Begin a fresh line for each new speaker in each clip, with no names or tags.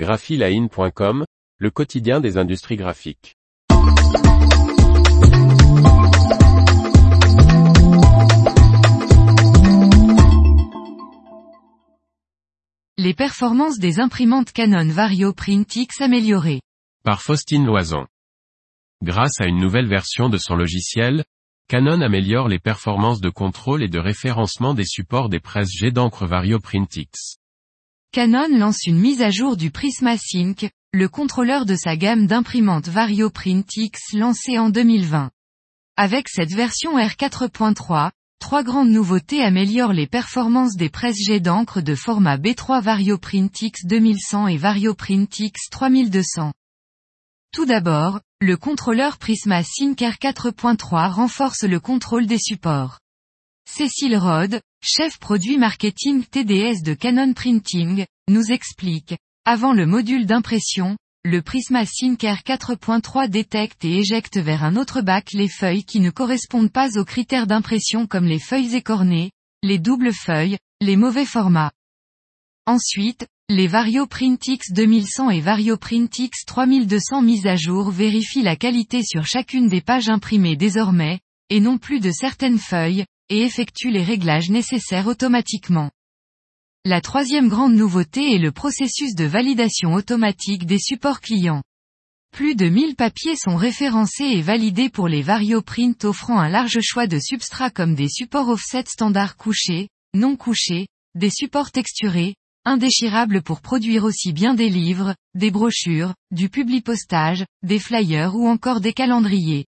graphiline.com, le quotidien des industries graphiques.
Les performances des imprimantes Canon Vario PrintX améliorées.
Par Faustine Loison. Grâce à une nouvelle version de son logiciel, Canon améliore les performances de contrôle et de référencement des supports des presses jet d'encre Vario PrintX.
Canon lance une mise à jour du Prisma Sync, le contrôleur de sa gamme d'imprimantes Vario PrintX lancée en 2020. Avec cette version R4.3, trois grandes nouveautés améliorent les performances des presses jet d'encre de format B3 Vario PrintX 2100 et Vario PrintX 3200. Tout d'abord, le contrôleur Prisma Sync R4.3 renforce le contrôle des supports. Cécile Rode, chef produit marketing TDS de Canon Printing, nous explique, avant le module d'impression, le Prisma Sync R4.3 détecte et éjecte vers un autre bac les feuilles qui ne correspondent pas aux critères d'impression comme les feuilles écornées, les doubles feuilles, les mauvais formats. Ensuite, les Vario PrintX 2100 et Vario PrintX 3200 mises à jour vérifient la qualité sur chacune des pages imprimées désormais, et non plus de certaines feuilles, et effectuent les réglages nécessaires automatiquement. La troisième grande nouveauté est le processus de validation automatique des supports clients. Plus de 1000 papiers sont référencés et validés pour les Vario Print offrant un large choix de substrats comme des supports offset standard couchés, non couchés, des supports texturés, indéchirable pour produire aussi bien des livres, des brochures, du publipostage, des flyers ou encore des calendriers.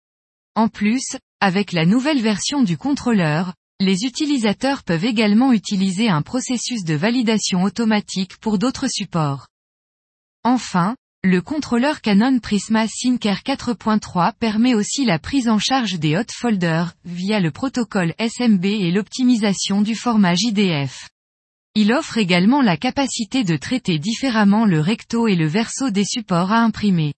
En plus, avec la nouvelle version du contrôleur, les utilisateurs peuvent également utiliser un processus de validation automatique pour d'autres supports. Enfin, le contrôleur Canon Prisma Syncer 4.3 permet aussi la prise en charge des hot folders, via le protocole SMB et l'optimisation du format JDF. Il offre également la capacité de traiter différemment le recto et le verso des supports à imprimer.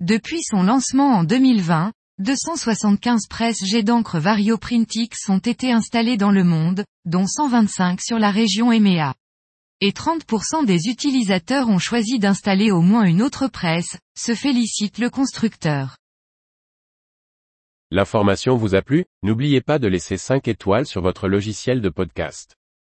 Depuis son lancement en 2020, 275 presses jet d'encre Vario Printix ont été installées dans le monde, dont 125 sur la région EMEA. Et 30% des utilisateurs ont choisi d'installer au moins une autre presse, se félicite le constructeur.
L'information vous a plu, n'oubliez pas de laisser 5 étoiles sur votre logiciel de podcast.